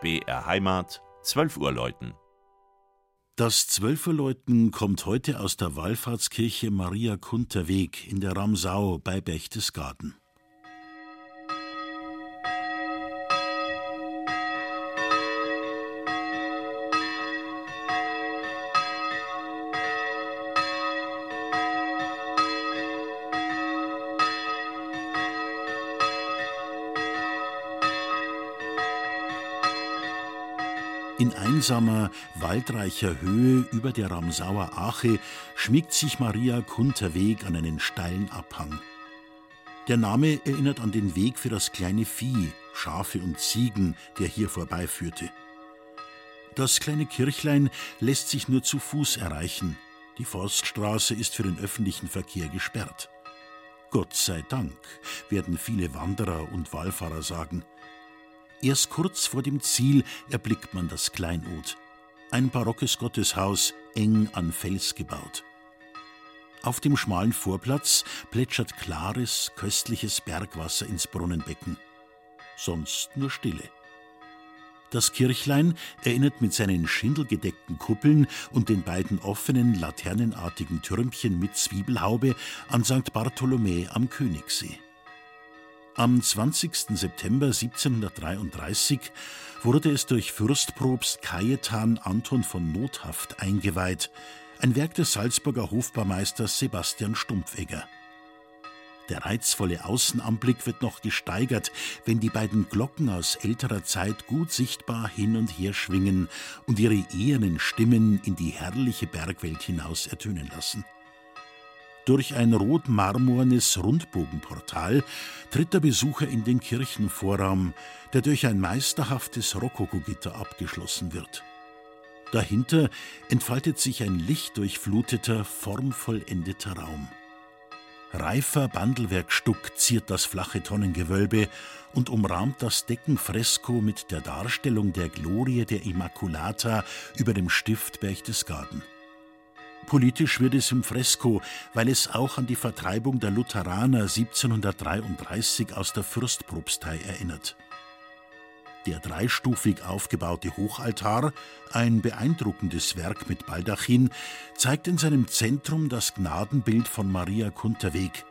BR Heimat, 12 Uhr läuten. Das Zwölferläuten kommt heute aus der Wallfahrtskirche Maria Kunterweg in der Ramsau bei Berchtesgaden. In einsamer, waldreicher Höhe über der Ramsauer Ache schmiegt sich Maria Kunterweg an einen steilen Abhang. Der Name erinnert an den Weg für das kleine Vieh, Schafe und Ziegen, der hier vorbeiführte. Das kleine Kirchlein lässt sich nur zu Fuß erreichen. Die Forststraße ist für den öffentlichen Verkehr gesperrt. Gott sei Dank, werden viele Wanderer und Wallfahrer sagen. Erst kurz vor dem Ziel erblickt man das Kleinod. Ein barockes Gotteshaus, eng an Fels gebaut. Auf dem schmalen Vorplatz plätschert klares, köstliches Bergwasser ins Brunnenbecken. Sonst nur Stille. Das Kirchlein erinnert mit seinen schindelgedeckten Kuppeln und den beiden offenen, laternenartigen Türmchen mit Zwiebelhaube an St. Bartholomä am Königssee. Am 20. September 1733 wurde es durch Fürstprobst Cajetan Anton von Nothaft eingeweiht, ein Werk des Salzburger Hofbaumeisters Sebastian Stumpfegger. Der reizvolle Außenanblick wird noch gesteigert, wenn die beiden Glocken aus älterer Zeit gut sichtbar hin und her schwingen und ihre ehernen Stimmen in die herrliche Bergwelt hinaus ertönen lassen. Durch ein rotmarmornes Rundbogenportal tritt der Besucher in den Kirchenvorraum, der durch ein meisterhaftes Rokokogitter abgeschlossen wird. Dahinter entfaltet sich ein lichtdurchfluteter, formvollendeter Raum. Reifer Bandelwerkstuck ziert das flache Tonnengewölbe und umrahmt das Deckenfresko mit der Darstellung der Glorie der Immaculata über dem Stift Berchtesgaden. Politisch wird es im Fresko, weil es auch an die Vertreibung der Lutheraner 1733 aus der Fürstpropstei erinnert. Der dreistufig aufgebaute Hochaltar, ein beeindruckendes Werk mit Baldachin, zeigt in seinem Zentrum das Gnadenbild von Maria Kunterweg,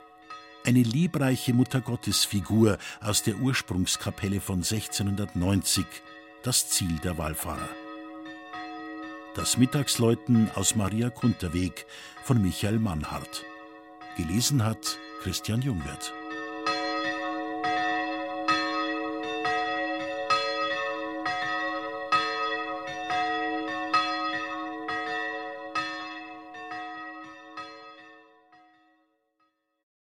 eine liebreiche Muttergottesfigur aus der Ursprungskapelle von 1690, das Ziel der Wallfahrer. Das Mittagsläuten aus Maria Kunterweg von Michael Mannhardt. Gelesen hat Christian Jungwirth.